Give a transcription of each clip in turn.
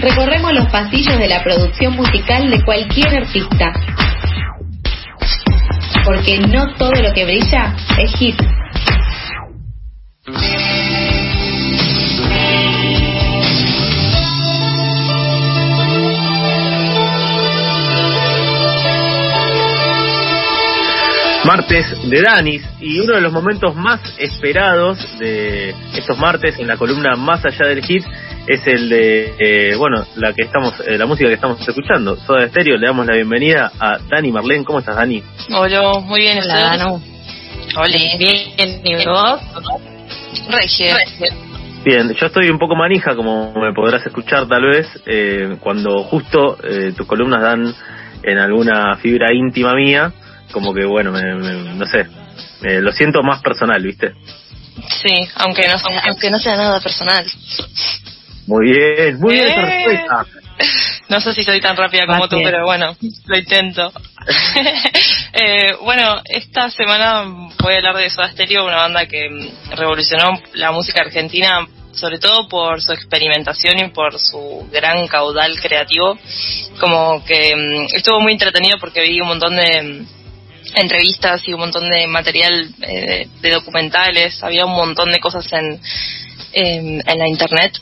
recorremos los pasillos de la producción musical de cualquier artista. Porque no todo lo que brilla es hit. Martes de Danis y uno de los momentos más esperados de estos martes en la columna Más allá del hit es el de, eh, bueno, la que estamos, eh, la música que estamos escuchando, Soda Stereo. Le damos la bienvenida a Dani Marlene. ¿Cómo estás, Dani? Hola, muy bien. Hola, Danu. Hola. Bien, ¿y vos? Regia. Bien, yo estoy un poco manija, como me podrás escuchar tal vez, eh, cuando justo eh, tus columnas dan en alguna fibra íntima mía, como que bueno, me, me- no sé, me- lo siento más personal, ¿viste? Sí, aunque no, sea, aunque no sea nada personal. Muy bien, muy bien esa respuesta. No sé si soy tan rápida como tú, Gracias. pero bueno, lo intento. Eh, bueno, esta semana voy a hablar de Soda Stereo, una banda que mm, revolucionó la música argentina, sobre todo por su experimentación y por su gran caudal creativo. Como que mm, estuvo muy entretenido porque vi un montón de mm, entrevistas y un montón de material eh, de documentales, había un montón de cosas en, en, en la internet.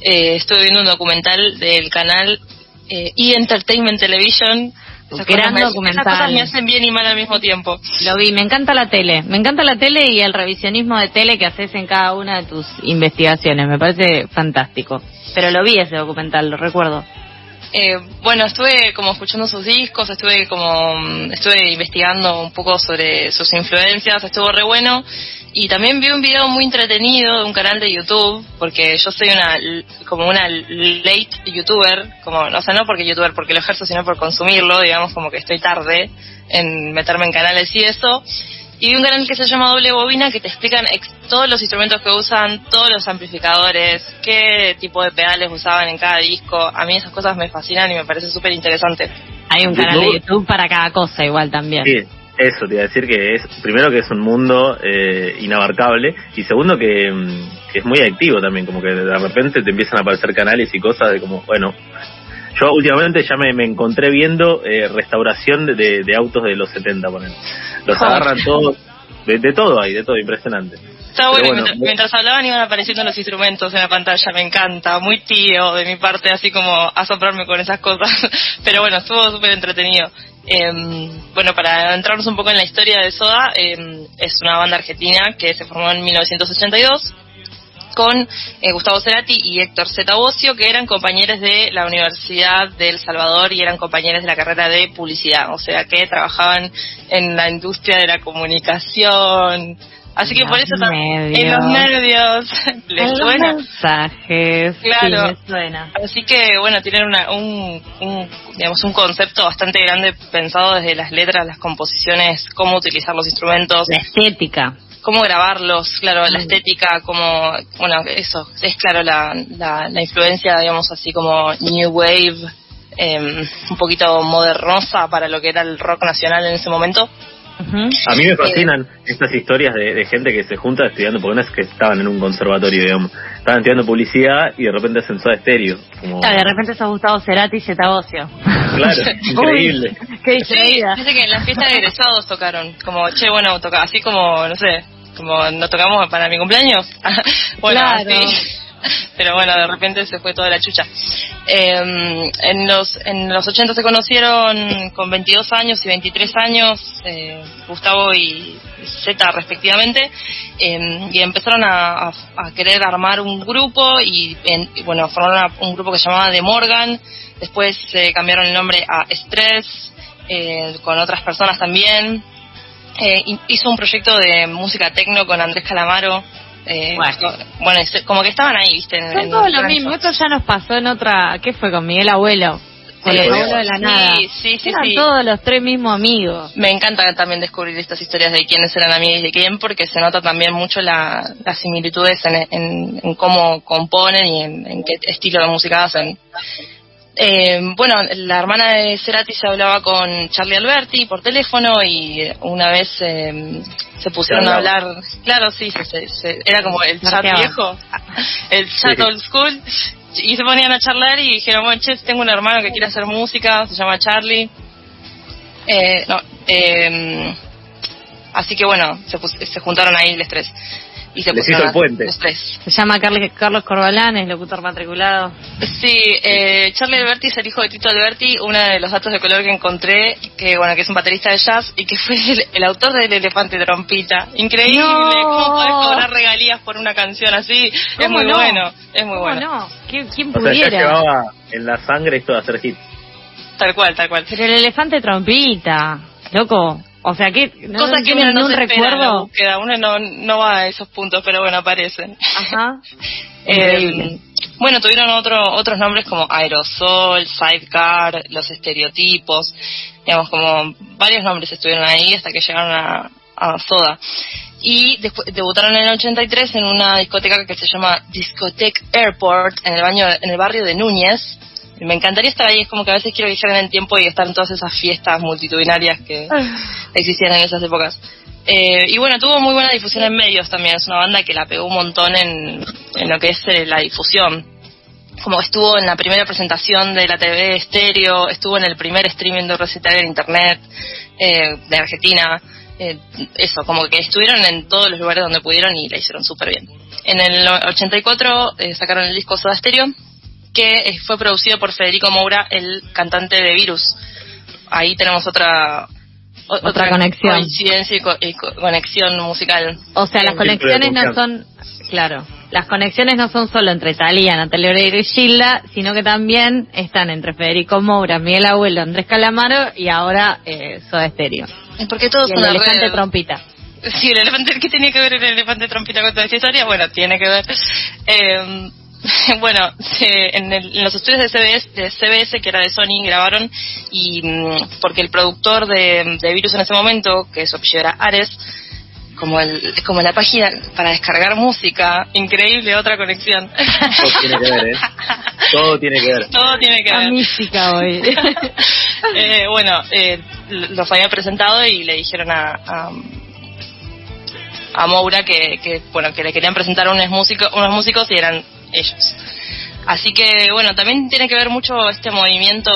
Eh, estuve viendo un documental del canal eh, E! Entertainment Television. Esas Gran cosas me- documental. Esas cosas me hacen bien y mal al mismo tiempo. Lo vi, me encanta la tele. Me encanta la tele y el revisionismo de tele que haces en cada una de tus investigaciones. Me parece fantástico. Pero lo vi ese documental, lo recuerdo. Eh, bueno, estuve como escuchando sus discos, estuve como mm, estuve investigando un poco sobre sus influencias, estuvo re bueno y también vi un video muy entretenido de un canal de YouTube porque yo soy una como una late youtuber, como o sea, no porque youtuber porque lo ejerzo, sino por consumirlo, digamos como que estoy tarde en meterme en canales y eso. Y vi un canal que se llama Doble Bobina que te explican ex- todos los instrumentos que usan, todos los amplificadores, qué tipo de pedales usaban en cada disco. A mí esas cosas me fascinan y me parece súper interesante. Hay un canal de YouTube para cada cosa igual también. Sí, eso te iba a decir que es, primero que es un mundo eh, inabarcable y segundo que, mm, que es muy activo también, como que de repente te empiezan a aparecer canales y cosas de como, bueno, yo últimamente ya me, me encontré viendo eh, restauración de, de- de autos de los 70, ponen. Los agarran todos, de, de todo ahí, de todo, impresionante. Está bueno, bueno, mientras, hablaban iban apareciendo los instrumentos en la pantalla, me encanta, muy tío de mi parte, así como asombrarme con esas cosas. Pero bueno, estuvo súper entretenido. Eh, bueno, para entrarnos un poco en la historia de Soda, eh, es una banda argentina que se formó en 1982 con eh, Gustavo Cerati y Héctor Bocio, que eran compañeros de la Universidad de El Salvador y eran compañeros de la carrera de publicidad, o sea que trabajaban en la industria de la comunicación. Así que Los por eso también en los medios les En los suena. mensajes. Claro. Sí, me suena. Así que bueno, tienen una, un, un, digamos, un concepto bastante grande pensado desde las letras, las composiciones, cómo utilizar los instrumentos, La estética. cómo grabarlos, claro, la Mm. estética, como, bueno, eso, es claro la, la, la influencia, digamos, así como New Wave, eh, un poquito modernosa para lo que era el rock nacional en ese momento. A mí me fascinan estas historias de, de gente que se junta estudiando, porque no es que estaban en un conservatorio, digamos, estaban estudiando publicidad y de repente hacen soda estéreo. Como, Claro, de repente sos Gustavo Cerati y Zeta Bocio. claro, increíble. Uy, qué Sí, distraída. dice que en la fiesta de egresados tocaron, como, che, bueno, toca, así como, no sé, como nos tocamos para mi cumpleaños. bueno, Claro. así. Pero bueno, de repente se fue toda la chucha. Eh, en los en los 80 se conocieron con 22 años y 23 años, eh, Gustavo y Z respectivamente, eh, y empezaron a, querer armar un grupo y, en- bueno, formaron un grupo que se llamaba The Morgan, después cambiaron el nombre a Stress, eh, con otras personas también. Eh, hi- hizo un proyecto de música tecno con Andrés Calamaro. Eh, Bueno. como que estaban ahí, ¿viste? En- Son todos lo mismo. Esto ya nos pasó en otra. ¿Qué fue con Miguel Abuelo? Con Sí, el abuelo de la sí, nada. sí, sí, Eran sí. todos los tres mismos amigos. Me encanta también descubrir estas historias de quiénes eran amigos y de quién, porque se nota también mucho la, las similitudes en, en- en cómo componen y en, en qué estilo de música hacen. Eh, bueno, la hermana de Cerati se hablaba con Charlie Alberti por teléfono y una vez eh, se pusieron a hablar, claro, sí, se- se- se- era como el chat viejo, el chat Sí. old school, y se ponían a charlar y dijeron, bueno, che, tengo un hermano que quiere hacer música, se llama Charlie. Eh, no, eh, así que bueno, se, se juntaron ahí los tres. Y se Les hizo el puente. Los tres. Se llama Carlos, Carlos Corbalán, es locutor matriculado. Sí, eh, Charlie Alberti es el hijo de Tito Alberti, uno de los datos de color que encontré, que bueno, que es un baterista de jazz y que fue el, el autor del Elefante Trompita. Increíble, No. ¿cómo podés cobrar regalías por una canción así? Es ¿Cómo muy no? bueno, es muy ¿Cómo bueno. no? ¿Qui- ¿Quién O sea, ya pudiera? llevaba en la sangre esto de hacer hits. Tal cual, tal cual. Pero el elefante trompita, loco. O sea, que no, Cosa no que uno no se espera en la recuerdo. búsqueda, uno no, no va a esos puntos, pero bueno, aparecen. Ajá. Eh, bueno, tuvieron otro, otros nombres como Aerosol, Sidecar, Los Estereotipos, digamos, como varios nombres estuvieron ahí hasta que llegaron a, a Soda. Y después debutaron en el 83 en una discoteca que se llama Discotheque Airport en el, baño, en el barrio de Núñez. Me encantaría estar ahí, es como que a veces quiero viajar en el tiempo y estar en todas esas fiestas multitudinarias que existían en esas épocas. Eh, y bueno, tuvo muy buena difusión en medios también. Es una banda que la pegó un montón en, en lo que es eh, la difusión. Como estuvo en la primera presentación de la TV estéreo, estuvo en el primer streaming de recital en internet eh, de Argentina. Eh, eso, como que estuvieron en todos los lugares donde pudieron y la hicieron súper bien. En el 84 eh, sacaron el disco Soda Stereo, que eh, fue producido por Federico Moura, el cantante de Virus. Ahí tenemos otra o- Otra conexión. coincidencia y, co- y co- conexión musical. O sea, las conexiones no son, claro, las conexiones no son solo entre Talía, Natalia Oreiro y Gilda, sino que también están entre Federico Moura, Miguel Abuelo, Andrés Calamaro y ahora eh, Soda Stereo. Porque todos Y son el elefante red. trompita. Sí, el elefante, ¿qué tiene que ver el elefante trompita con toda esta historia? Bueno, tiene que ver. Eh, bueno, se- en, el- en los estudios de CBS, de CBS, que era de Sony, grabaron y mm, porque el productor de, de Virus en ese momento, que su apellido era Ares, como el como la página para descargar música, increíble, otra conexión. Todo tiene que ver, ¿eh? Todo tiene que ver. Todo tiene que ver. mística hoy. Eh, bueno, eh, los había presentado y le dijeron a, a, a Moura que, que, bueno que le querían presentar unos músicos, unos músicos y eran ellos. Así que bueno, también tiene que ver mucho este movimiento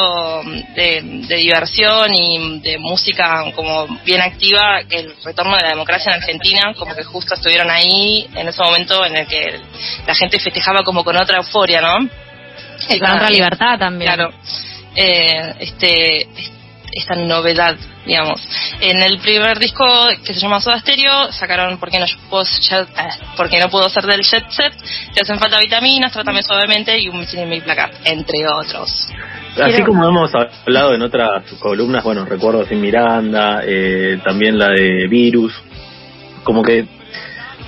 de, de diversión y de música como bien activa, el retorno de la democracia en Argentina, como que justo estuvieron ahí en ese momento en el que la gente festejaba como con otra euforia, ¿no? Y con otra libertad también. Claro, eh, este, esta novedad, digamos. En el primer disco que se llama Soda Stereo, sacaron Porque no puedo, ser- eh, porque no puedo ser del jet set, Te hacen falta vitaminas, Trátame suavemente y Un misil en mi placa, entre otros. Así Quiero- como hemos hablado en otras columnas, bueno, recuerdo sin Miranda, eh, también la de Virus, como que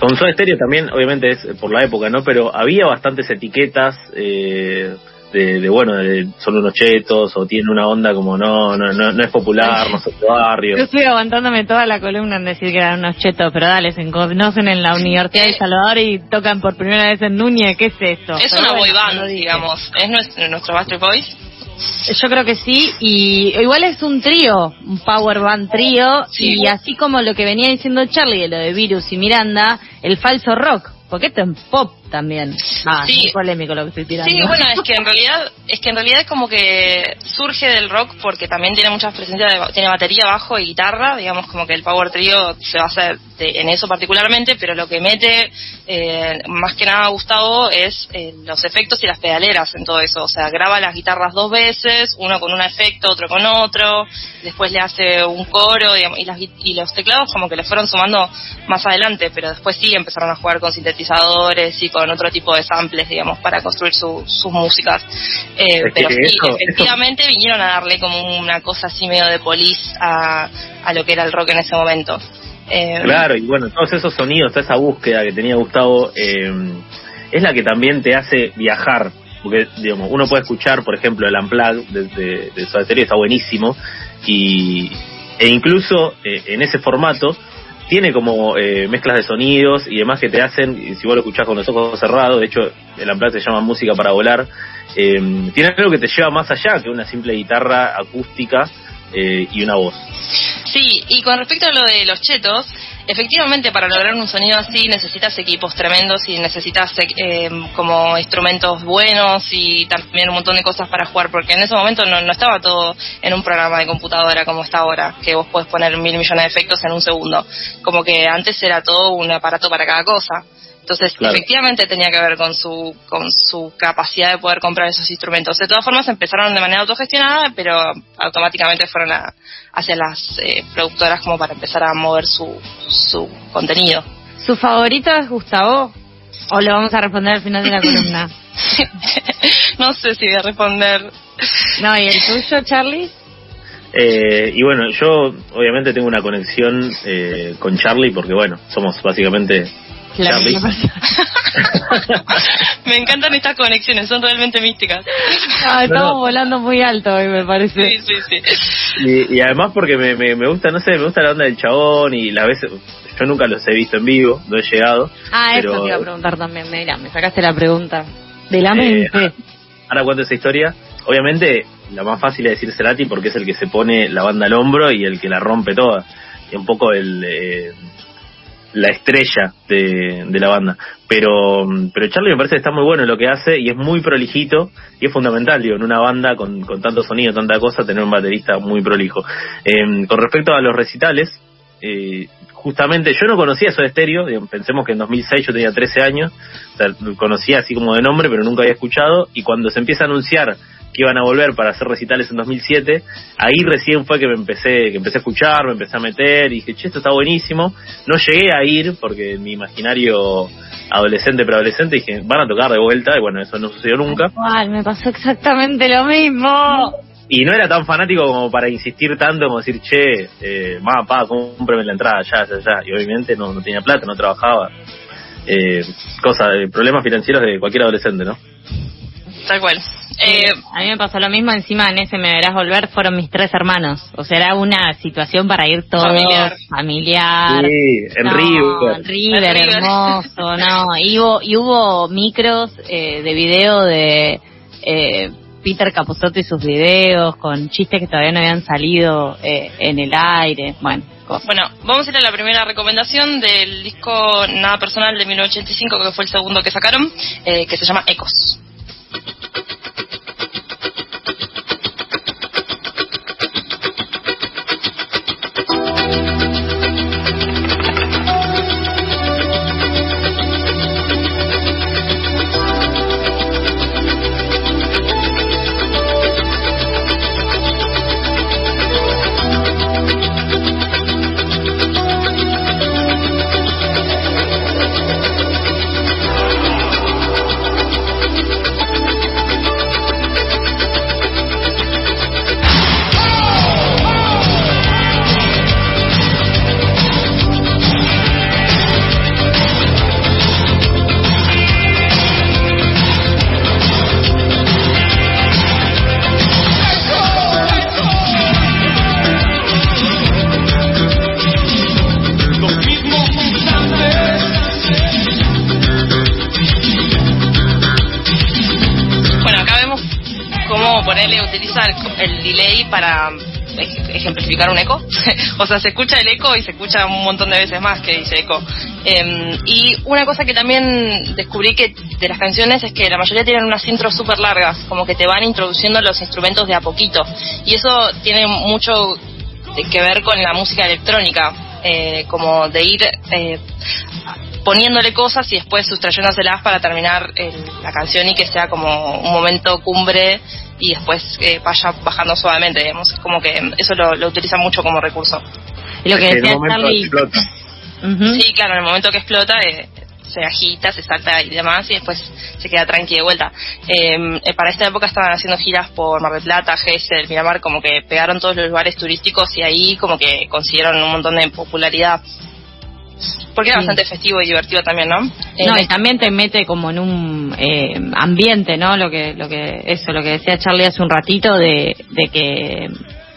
con Soda Stereo también, obviamente es por la época, ¿no? Pero había bastantes etiquetas eh, de, de, bueno, de son unos chetos o tienen una onda como no, no, no, no es popular, no son de barrio. Yo estoy aguantándome toda la columna en decir que eran unos chetos, pero dale, se conocen en la Universidad de El Salvador y tocan por primera vez en Núñez, ¿qué es esto? Es Pero una bueno, boy band, digamos. Es nuestro, nuestro Backstreet Boys. Yo creo que sí, y igual es un trío, un power band trío, Sí. y así como lo que venía diciendo Charlie de lo de Virus y Miranda, el falso rock, porque esto es pop también. Ah, Sí. es polémico lo que estoy tirando. Sí, bueno, es que en realidad es que en realidad es como que surge del rock porque también tiene muchas presencias de, tiene batería, bajo y guitarra, digamos como que el power trio se basa de- en eso particularmente, pero lo que mete eh, más que nada Gustavo es eh, los efectos y las pedaleras en todo eso, o sea, graba las guitarras dos veces, uno con un efecto, otro con otro, después le hace un coro digamos, y, las, y los teclados como que le fueron sumando más adelante, pero después sí empezaron a jugar con sintetizadores y con otro tipo de samples, digamos, para construir su- sus músicas. Eh, pero sí, eso- efectivamente vinieron a darle como una cosa así medio de polis a, a lo que era el rock en ese momento. Eh, Claro, y bueno, todos esos sonidos, toda esa búsqueda que tenía Gustavo, eh, es la que también te hace viajar. Porque, digamos, uno puede escuchar, por ejemplo, el Unplugged de, de, de Soda Stereo, está buenísimo. Y, e incluso eh, en ese formato tiene como eh, mezclas de sonidos y demás que te hacen, si vos lo escuchás con los ojos cerrados, de hecho, el Unplugged se llama Música para Volar, eh, tiene algo que te lleva más allá que una simple guitarra acústica eh, y una voz. Sí, y con respecto a lo de los chetos, efectivamente para lograr un sonido así necesitas equipos tremendos y necesitas eh, como instrumentos buenos y también un montón de cosas para jugar, porque en ese momento no, no estaba todo en un programa de computadora como está ahora, que vos podés poner mil millones de efectos en un segundo. Como que antes era todo un aparato para cada cosa. Entonces, efectivamente tenía que ver con su, con su capacidad de poder comprar esos instrumentos. De todas formas, empezaron de manera autogestionada, pero automáticamente fueron a, hacia las eh, productoras como para empezar a mover su, su contenido. ¿Su favorito es Gustavo? ¿O lo vamos a responder al final de la columna? no sé si voy a responder. No, ¿y el tuyo, Charlie? Eh, y bueno, yo obviamente tengo una conexión eh, con Charlie porque bueno, somos básicamente me encantan estas conexiones, son realmente místicas. Ah, estamos volando muy alto hoy, me parece. Sí, sí, sí. Y, además porque me, me, gusta, no sé, me gusta la onda del chabón y las veces, yo nunca los he visto en vivo, no he llegado. Ah, eso te iba a preguntar también, mira, me sacaste la pregunta. De la eh, mente. ahora cuento esa historia. Obviamente, la más fácil es decir Cerati porque es el que se pone la banda al hombro y el que la rompe toda. Y un poco el... Eh, la estrella de, de, la banda. Pero, pero Charlie me parece que está muy bueno en lo que hace y es muy prolijito y es fundamental, digo, en una banda con, con tanto sonido, tanta cosa, tener un baterista muy prolijo. Eh, con respecto a los recitales, eh, justamente yo no conocía eso de estéreo, pensemos que en 2006 yo tenía 13 años, conocía así como de nombre, pero nunca había escuchado, y cuando se empieza a anunciar que iban a volver para hacer recitales en 2007, ahí recién fue que me empecé, que empecé a escuchar, me empecé a meter y dije, che, esto está buenísimo. No llegué a ir porque en mi imaginario adolescente, preadolescente, dije, van a tocar de vuelta y bueno, eso no sucedió nunca. Igual, me pasó exactamente lo mismo. Y no era tan fanático como para insistir tanto como decir, che, eh, ma, pa, cómprame la entrada, ya, ya, ya. Y obviamente no, no tenía plata, no trabajaba. Eh, cosa, problemas financieros de cualquier adolescente, ¿no? Tal cual. Eh, a mí me pasó lo mismo, encima en ese Me Verás Volver fueron mis tres hermanos. O sea, era una situación para ir todos, familiar. familiar. Sí, en River. River, hermoso, no. Y hubo, y hubo micros eh, de video de eh, Peter Capusotto y sus videos con chistes que todavía no habían salido eh, en el aire. Bueno, Bueno, vamos a ir a la primera recomendación del disco Nada Personal de 1985, que fue el segundo que sacaron, eh, que se llama Ecos. Ejemplificar un eco. o sea, se escucha el eco y se escucha un montón de veces más que dice eco. Em, y una cosa que también descubrí que de las canciones es que la mayoría tienen unas intros súper largas, como que te van introduciendo los instrumentos de a poquito. Y eso tiene mucho que ver con la música electrónica, eh, como de ir eh, poniéndole cosas y después sustrayéndoselas para terminar la canción y que sea como un momento cumbre y después eh, vaya bajando suavemente, digamos. Es como que eso lo, lo utiliza mucho como recurso. Y lo que decía Charlie. Sí, claro, en el momento que explota eh, se agita, se salta y demás y después se queda tranqui de vuelta. Em, eh, para esta época estaban haciendo giras por Mar del Plata, Gesell, Miramar, como que pegaron todos los lugares turísticos y ahí como que consiguieron un montón de popularidad porque es bastante festivo y divertido también, ¿no? No, y también te mete como en un eh, ambiente, ¿no? Lo que, lo que, eso, lo que decía Charlie hace un ratito de, de que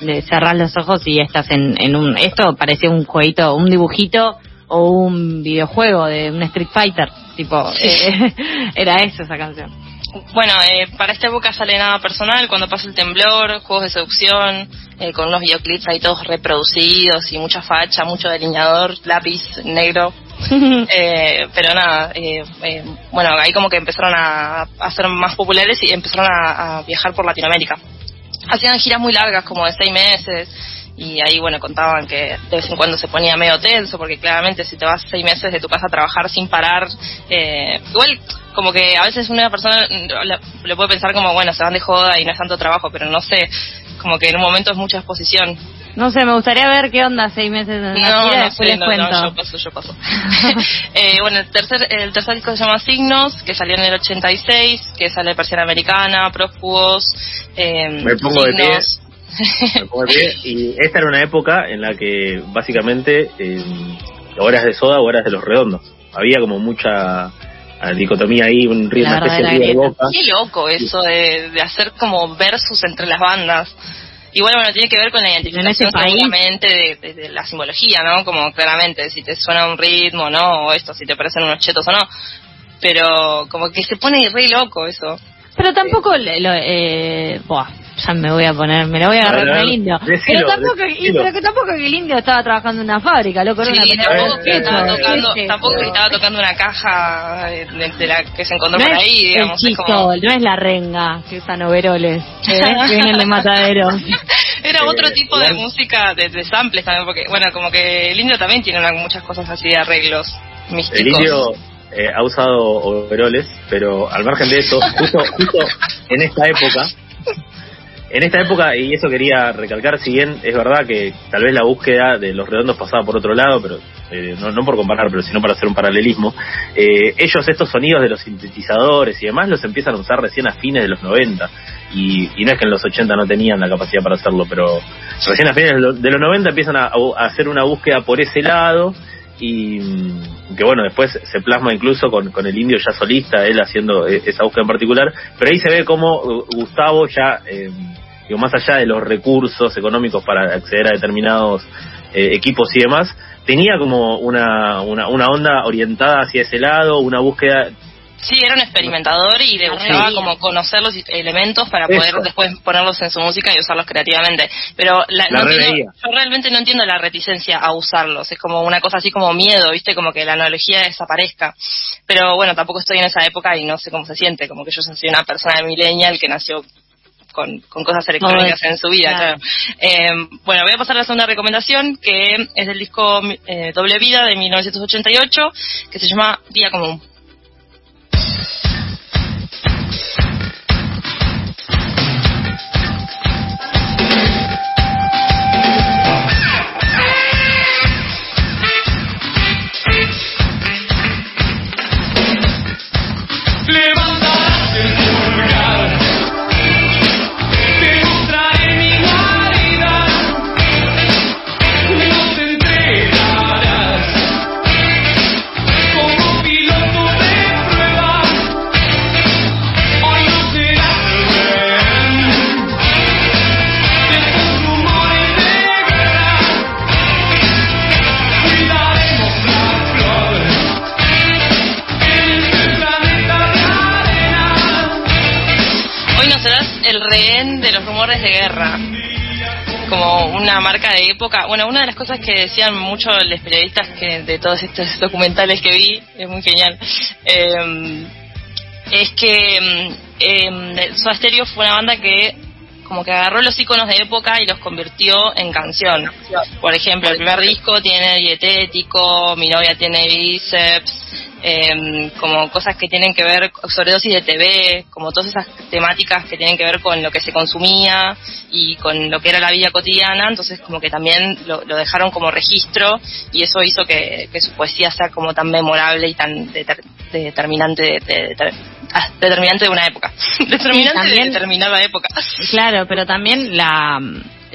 de cerrar los ojos y estás en, en un, esto parecía un jueguito, un dibujito o un videojuego de un Street Fighter, tipo, eh, era eso esa canción. Bueno, eh, para esta época sale nada personal, cuando pasa el temblor, juegos de seducción, eh, con unos videoclips ahí todos reproducidos y mucha facha, mucho delineador, lápiz negro. eh, pero nada, eh, eh, bueno, ahí como que empezaron a, a ser más populares y empezaron a, a viajar por Latinoamérica. Hacían giras muy largas, como de seis meses, y ahí bueno contaban que de vez en cuando se ponía medio tenso porque claramente si te vas seis meses de tu casa a trabajar sin parar eh, igual como que a veces una persona le, le puede pensar como bueno se van de joda y no es tanto trabajo pero no sé como que en un momento es mucha exposición No sé, me gustaría ver qué onda seis meses en la no, no después sé, les no, cuento. no, yo paso, yo paso. eh, bueno, el tercer, el tercer disco se llama Signos, que salió en el 86, que sale Persiana Americana, Prófugos, eh, Me pongo de. Signos. De pie. Y esta era una época en la que básicamente eh, horas de soda o horas de los redondos. Había como mucha ah, dicotomía ahí, un ritmo, La una especie de grieta. boca. Qué loco eso de, de hacer como versus entre las bandas. Igual, bueno, tiene que ver con la identificación seguramente de, de- de la simbología, ¿no? Como claramente, si te suena un ritmo, ¿no? O esto, si te parecen unos chetos o no. Pero como que se pone re loco eso. Pero tampoco, le- lo, eh, buah, ya me voy a poner, me lo voy a agarrar con el indio. decilo, pero tampoco, y, pero que tampoco que el indio estaba trabajando en una fábrica, loco, era una Sí, tampoco que estaba tocando, ¿viste? tampoco que estaba tocando una caja de, de- de la que se encontró No por es ahí, el digamos. es chico, como- no es la renga que usan overoles, ¿eh? que vienen de matadero. Era Eh, otro tipo de música, de, de samples también, porque, bueno, como que el indio también tiene una- muchas cosas así de arreglos místicos. El indio eh, ha usado overoles, pero al margen de eso, justo, justo en esta época, en esta época, y eso quería recalcar, si bien es verdad que tal vez la búsqueda de los redondos pasaba por otro lado, pero eh, no, no por comparar, pero sino para hacer un paralelismo, eh, ellos estos sonidos de los sintetizadores y demás los empiezan a usar recién a fines de los 90. Y, y no es que en los 80 no tenían la capacidad para hacerlo, pero recién a fines de los, de los 90 empiezan a hacer una búsqueda por ese lado y mm, que bueno, después se plasma incluso con, con el indio ya solista, él haciendo eh, esa búsqueda en particular, pero ahí se ve como Gustavo ya, eh, digo, más allá de los recursos económicos para acceder a determinados eh, equipos y demás, tenía como una, una, una onda orientada hacia ese lado, una búsqueda Sí, era un experimentador y le gustaba como conocer los elementos para Eso. poder después ponerlos en su música y usarlos creativamente. Pero la- La no entiendo- yo realmente no entiendo la reticencia a usarlos. Es como una cosa así como miedo, ¿viste? Como que la analogía desaparezca. Pero bueno, tampoco estoy en esa época y no sé cómo se siente. Como que yo soy una persona millennial que nació con, con cosas electrónicas en su vida, claro. claro. Eh, bueno, voy a pasar a la segunda recomendación, que es del disco eh, Doble Vida de 1988, que se llama Día Común. Época. Bueno, una de las cosas que decían muchos los periodistas que de todos estos documentales que vi, es muy genial, eh, es que eh, Soda Stereo fue una banda que como que agarró los iconos de época y los convirtió en canción. Por ejemplo, el primer disco tiene dietético, mi novia tiene bíceps, em, como cosas que tienen que ver, sobredosis de TV, como todas esas temáticas que tienen que ver con lo que se consumía y con lo que era la vida cotidiana, entonces como que también lo, lo dejaron como registro y eso hizo que, que su poesía sea como tan memorable y tan deter- determinante de, de- de- ah, determinante de una época. determinante también- de determinada época. Claro, pero también la,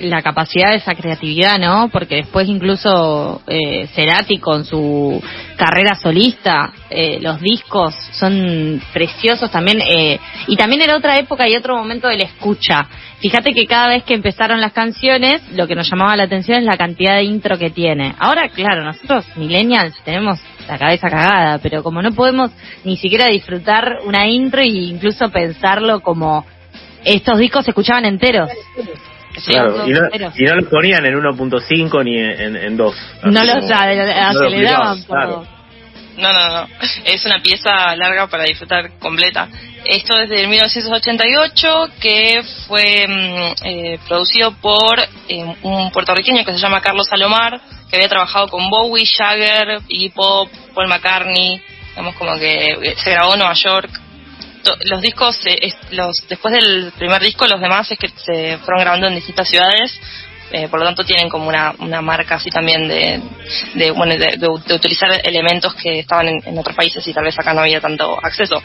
la capacidad de esa creatividad, ¿no? Porque después incluso eh, Cerati con su carrera solista, eh, los discos son preciosos también, eh, y también era otra época y otro momento de la escucha. fíjate que cada vez que empezaron las canciones, lo que nos llamaba la atención es la cantidad de intro que tiene. Ahora, claro, nosotros millennials tenemos la cabeza cagada, pero como no podemos ni siquiera disfrutar una intro e incluso pensarlo como estos discos se escuchaban enteros. Sí, Claro, y no, y no los ponían en 1.5 ni en, en 2. No no los aceleraban. claro. No, no, no. Es una pieza larga para disfrutar completa. Esto es del 1988, que fue mm, eh, producido por eh, un puertorriqueño que se llama Carlos Salomar, que había trabajado con Bowie, Jagger, Iggy Pop, Paul McCartney. Digamos como que eh, se grabó en Nueva York. To- Los discos, eh, los después del primer disco, los demás es que se fueron grabando en distintas ciudades. Eh, por lo tanto tienen como una, una marca así también de, de, bueno, de, de- de utilizar elementos que estaban en, en otros países y tal vez acá no había tanto acceso.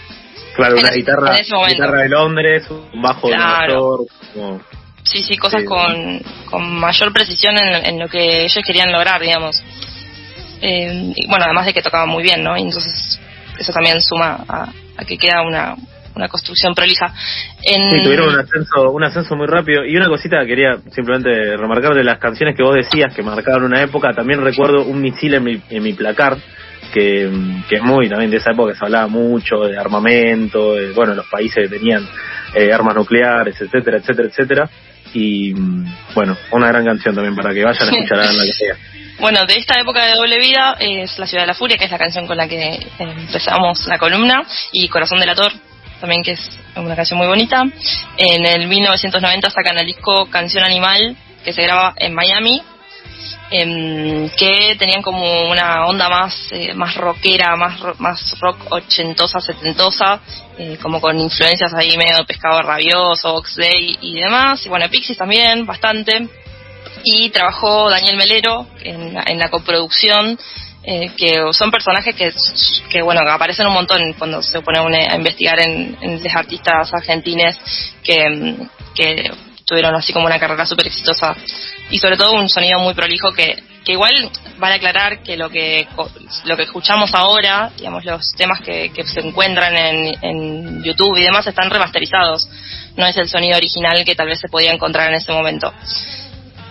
Claro, En una ese- guitarra, guitarra de Londres, un bajo de Nueva Claro. York. como- Sí, sí, cosas Sí. con, con mayor precisión en, en lo que ellos querían lograr, digamos. Eh, y bueno, además de que tocaban muy bien, ¿no? Y entonces eso también suma a, a que queda una, una construcción prolija. En, Sí, tuvieron un ascenso, un ascenso muy rápido. Y una cosita que quería simplemente remarcar de las canciones que vos decías que marcaron una época. También recuerdo un misil en mi, en mi placar, que, que es muy también de esa época que se hablaba mucho de armamento, de, bueno, los países que tenían eh, armas nucleares, etcétera, etcétera, etcétera. Y mm, bueno, una gran canción también para que vayan a escuchar la que sea. Bueno, de esta época de doble vida es La Ciudad de la Furia, que es la canción con la que eh, empezamos la columna, y Corazón Delator, también que es una canción muy bonita. En el 1990 sacan el disco Canción Animal, que se graba en Miami, em, que tenían como una onda más eh, más rockera, más ro- más rock ochentosa, setentosa, eh, como con influencias ahí medio pescado rabioso, Oxley y demás. Y bueno, Pixies también, bastante y trabajó Daniel Melero en, en la coproducción, eh, que son personajes que, bueno, que aparecen un montón cuando se pone a investigar en, los artistas argentines que, tuvieron así como una carrera súper exitosa y sobre todo un sonido muy prolijo que, que igual vale aclarar que lo que lo que escuchamos ahora, digamos, los temas que, que se encuentran en, en YouTube y demás están remasterizados, no es el sonido original que tal vez se podía encontrar en ese momento.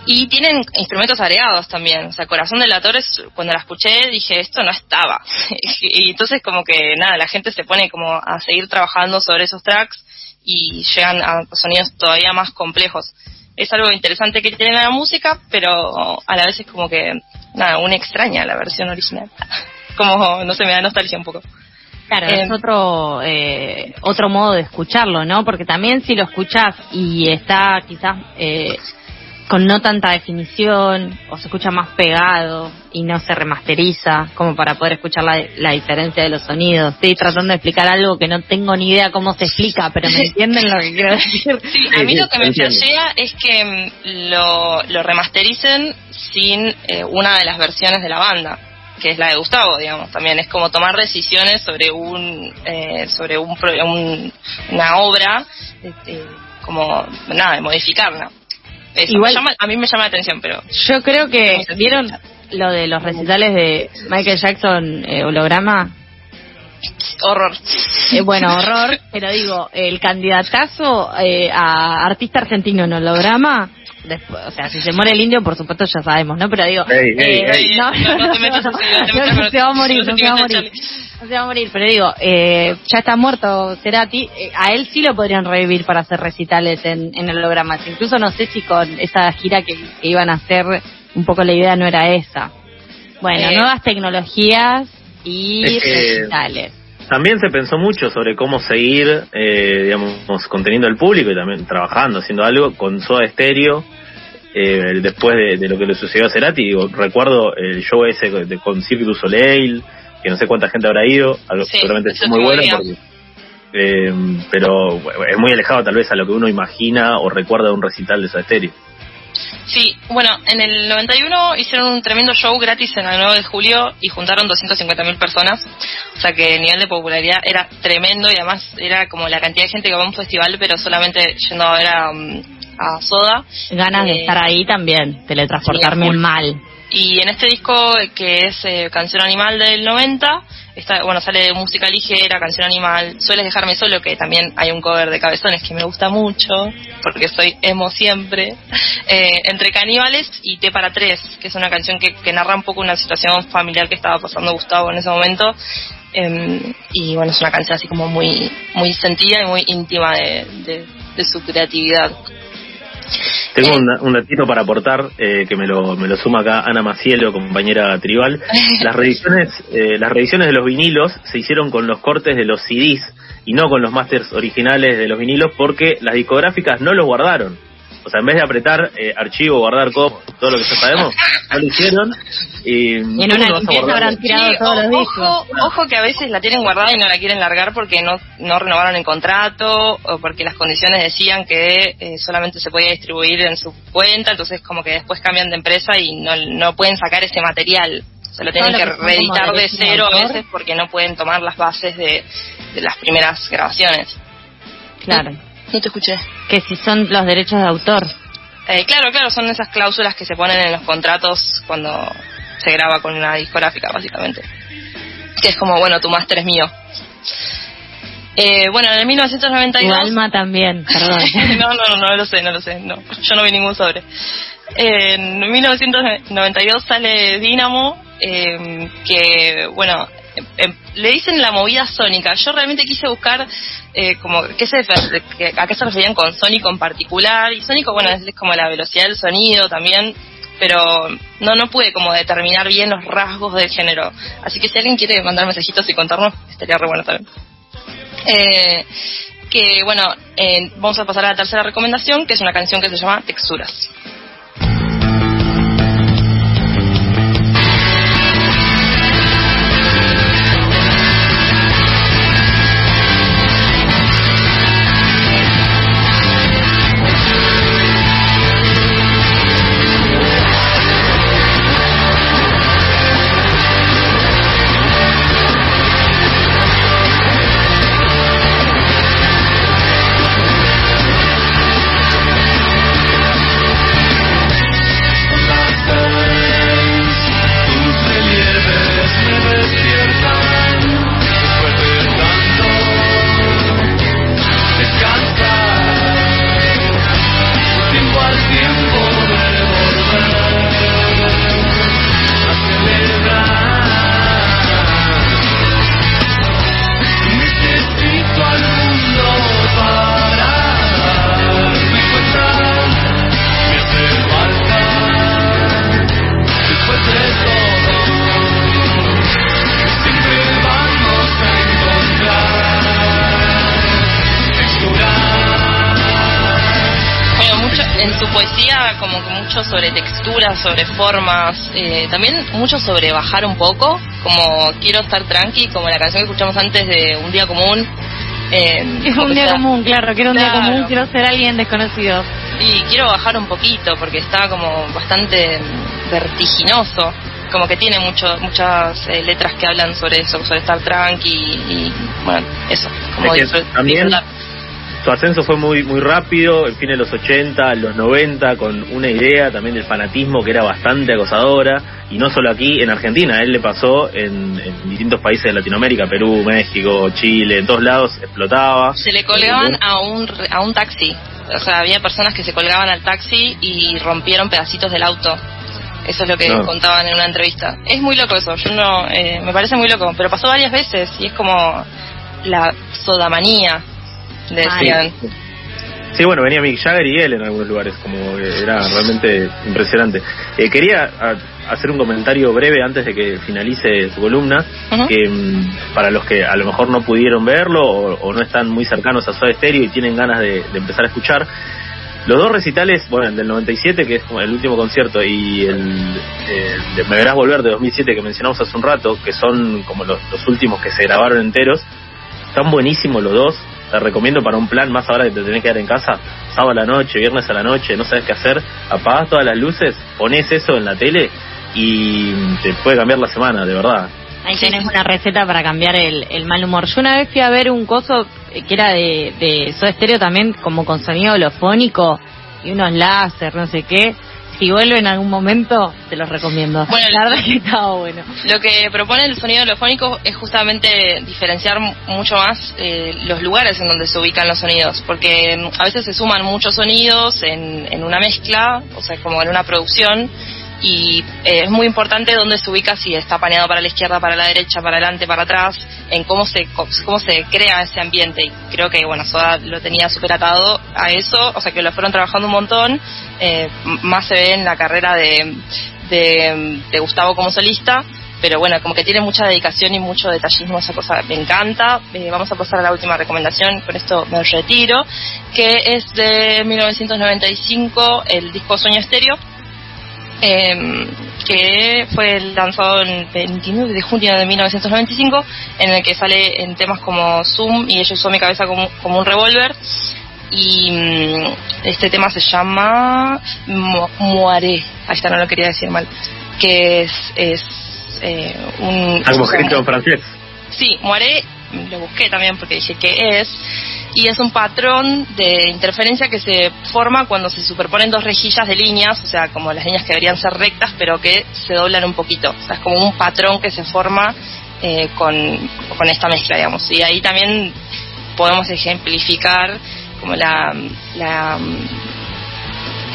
Y tienen instrumentos agregados también. O sea, Corazón de Latores, cuando la escuché, dije, esto no estaba. y entonces como que, nada, la gente se pone como a seguir trabajando sobre esos tracks y llegan a sonidos todavía más complejos. Es algo interesante que tiene la música, pero a la vez es como que, nada, una extraña la versión original. como, no sé, me da nostalgia un poco. Claro, Eh, es otro eh, otro modo de escucharlo, ¿no? Porque también si lo escuchas y está quizás eh, con no tanta definición o se escucha más pegado y no se remasteriza como para poder escuchar la, la diferencia de los sonidos. Estoy tratando de explicar algo que no tengo ni idea cómo se explica, pero me entienden lo que quiero decir. Sí, a mí lo que me flashea es que mm, lo, lo remastericen sin eh, una de las versiones de la banda, que es la de Gustavo, digamos. También es como tomar decisiones sobre un eh, sobre un, pro- un- una obra, este, como nada, de modificarla. Eso, Igual- llama- a mí me llama la atención, pero Yo creo que vieron lo de los recitales de Michael Jackson eh, holograma. Horror. Eh, bueno, horror, pero digo, el candidatazo eh, a artista argentino en holograma, después, o sea, si se muere el indio, por supuesto ya sabemos, ¿no? Pero digo, Ey, ey, eh, ey. no, se va a morir, no se va a morir. No se va a morir, pero digo, eh, ya está muerto Cerati, eh, a él sí lo podrían revivir para hacer recitales en, en hologramas. Incluso no sé si con esa gira que, que iban a hacer, un poco la idea no era esa. Bueno, Eh. nuevas tecnologías y Es que-. También se pensó mucho sobre cómo seguir, eh, digamos, conteniendo al público y también trabajando, haciendo algo con Soda Stereo. eh, después de, de lo que le sucedió a Cerati, digo, recuerdo el show ese de, con Cirque du Soleil, que no sé cuánta gente habrá ido, algo Sí, seguramente fue muy bueno, porque, eh, pero bueno, es muy alejado tal vez a lo que uno imagina o recuerda de un recital de Soda Stereo. Sí, bueno, en el 91 hicieron un tremendo show gratis en el 9 de julio y juntaron 250.000 personas. O sea que el nivel de popularidad era tremendo y además era como la cantidad de gente que va a un festival, pero solamente yendo a ver a, mm, a Soda. Ganas de Eh, estar ahí también, teletransportarme sí, mal. Y en este disco, que es eh, Canción Animal del 90, está, bueno, sale música ligera, Canción Animal, Sueles dejarme solo, que también hay un cover de Cabezones que me gusta mucho, porque soy emo siempre, eh, Entre Caníbales y T para Tres, que es una canción que, que narra un poco una situación familiar que estaba pasando Gustavo en ese momento. Eh, y bueno, es una canción así como muy, muy sentida y muy íntima de, de- de su creatividad. Tengo Eh. un, un datito para aportar eh, que me lo, me lo suma acá Ana Macielo, compañera tribal. Las reediciones, eh, las reediciones de los vinilos se hicieron con los cortes de los CDs y no con los masters originales de los vinilos porque las discográficas no los guardaron. O sea, en vez de apretar eh, archivo, guardar co- todo lo que ya sabemos, no lo hicieron. Y, en ¿cómo una limpieza habrán tirado Sí, todos o- los discos. ojo, ojo que a veces la tienen guardada y no la quieren largar porque no, no renovaron el contrato o porque las condiciones decían que eh, solamente se podía distribuir en su cuenta, entonces como que después cambian de empresa y no, no pueden sacar ese material. Se lo tienen lo que que reeditar como de cero a veces porque no pueden tomar las bases de, de las primeras grabaciones. Claro. No te escuché. Que si son los derechos de autor. Eh, claro, claro, son esas cláusulas que se ponen en los contratos cuando se graba con una discográfica, básicamente. Que es como, bueno, tu máster es mío. Eh, bueno, en el Tu 1992... alma también, perdón. no, no, no, no lo sé, no lo sé, no. Yo no vi ningún sobre. Eh, en 1992 sale Dynamo, eh, que, bueno, le dicen la movida sónica. Yo realmente quise buscar eh, como qué se, a qué se referían con sónico en particular. Y sónico, bueno, es como la velocidad del sonido también, pero no no pude como determinar bien los rasgos del género. Así que si alguien quiere mandar mensajitos y contarnos, estaría re bueno también. Eh, que bueno, eh, vamos a pasar a la tercera recomendación, que es una canción que se llama Texturas. Sobre formas, eh, también mucho sobre bajar un poco, como quiero estar tranqui, como la canción que escuchamos antes de Un Día Común. eh, Es un día sea- común, claro, quiero un día común, quiero ser alguien desconocido. Y quiero bajar un poquito porque está como bastante vertiginoso. Como que tiene mucho, muchas eh, letras que hablan sobre eso, sobre estar tranqui y, bueno, eso. Como Es que disfrut- también- disfrutar. Su ascenso fue muy muy rápido, en fin de los 80, los 90, con una idea también del fanatismo que era bastante acosadora, y no solo aquí, en Argentina, a él le pasó en, en distintos países de Latinoamérica, Perú, México, Chile, en todos lados explotaba. Se le colgaban a un, a un taxi. O sea, había personas que se colgaban al taxi y rompieron pedacitos del auto. Eso es lo que No. contaban en una entrevista. Es muy loco eso, yo no, eh, me parece muy loco, pero pasó varias veces y es como la sodamanía, decían. Sí, bueno, venía Mick Jagger y él en algunos lugares, como que era realmente impresionante. Eh, quería a- hacer un comentario breve antes de que finalice su columna, que mm, para los que a lo mejor no pudieron verlo o, o no están muy cercanos a Soda Stereo y tienen ganas de, de empezar a escuchar, los dos recitales, bueno, el del 97, que es como el último concierto, y el, eh, de Me Verás Volver de 2007, que mencionamos hace un rato, que son como los, los últimos que se grabaron enteros, están buenísimos los dos. Te recomiendo para un plan más ahora que te tenés que quedar en casa, sábado a la noche, viernes a la noche, no sabes qué hacer, apagás todas las luces, pones eso en la tele y te puede cambiar la semana, de verdad. Ahí tenés una receta para cambiar el, el mal humor. Yo una vez fui a ver un coso que era de, de Soda Stereo también, como con sonido holofónico y unos láser, no sé qué. Si vuelve en algún momento, te los recomiendo. Bueno, la verdad que estaba bueno. Lo que propone el sonido holofónico es justamente diferenciar mucho más eh, los lugares en donde se ubican los sonidos, porque mm, a veces se suman muchos sonidos en, en una mezcla, o sea, como en una producción, y eh, es muy importante dónde se ubica, si está paneado para la izquierda, para la derecha, para adelante, para atrás, en cómo se cómo se crea ese ambiente. Y creo que, bueno, Soda lo tenía súper atado a eso, o sea, que lo fueron trabajando un montón, eh, más se ve en la carrera de, de, de Gustavo como solista, pero bueno, como que tiene mucha dedicación y mucho detallismo, esa cosa me encanta. Eh, vamos a pasar a la última recomendación, con esto me retiro, que es de 1995, el disco Sueño Estéreo, eh, que fue lanzado el 29 de junio de 1995, en el que sale en temas como Zoom y ella usó mi cabeza como, como un revólver. Y mm, este tema se llama Mo- Moaré, ahí está, no lo quería decir mal, que es, es eh, un... Como escrito en francés. Sí, Moiré lo busqué también porque dije que es. Y es un patrón de interferencia que se forma cuando se superponen dos rejillas de líneas, o sea, como las líneas que deberían ser rectas, pero que se doblan un poquito. O sea, es como un patrón que se forma eh, con, con esta mezcla, digamos. Y ahí también podemos ejemplificar como la, la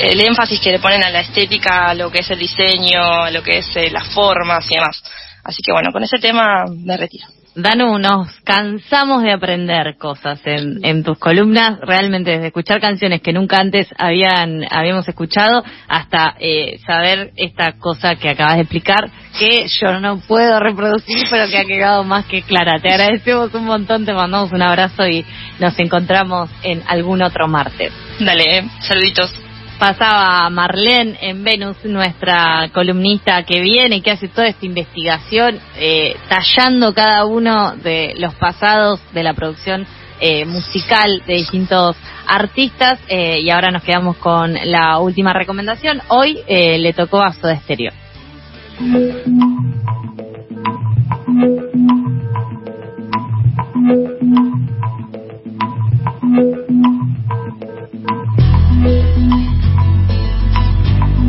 el énfasis que le ponen a la estética, a lo que es el diseño, a lo que es eh, las formas y demás. Así que bueno, con ese tema me retiro. Danu, nos cansamos de aprender cosas en, en tus columnas, realmente desde escuchar canciones que nunca antes habían habíamos escuchado hasta eh, saber esta cosa que acabas de explicar que yo no puedo reproducir pero que ha quedado más que clara. Te agradecemos un montón, te mandamos un abrazo y nos encontramos en algún otro martes. Dale, eh, saluditos. Pasaba Marlene en Venus, nuestra columnista que viene que hace toda esta investigación, eh, tallando cada uno de los pasados de la producción eh, musical de distintos artistas. eh, y ahora nos quedamos con la última recomendación. Hoy eh, le tocó a Soda Stereo.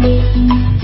Me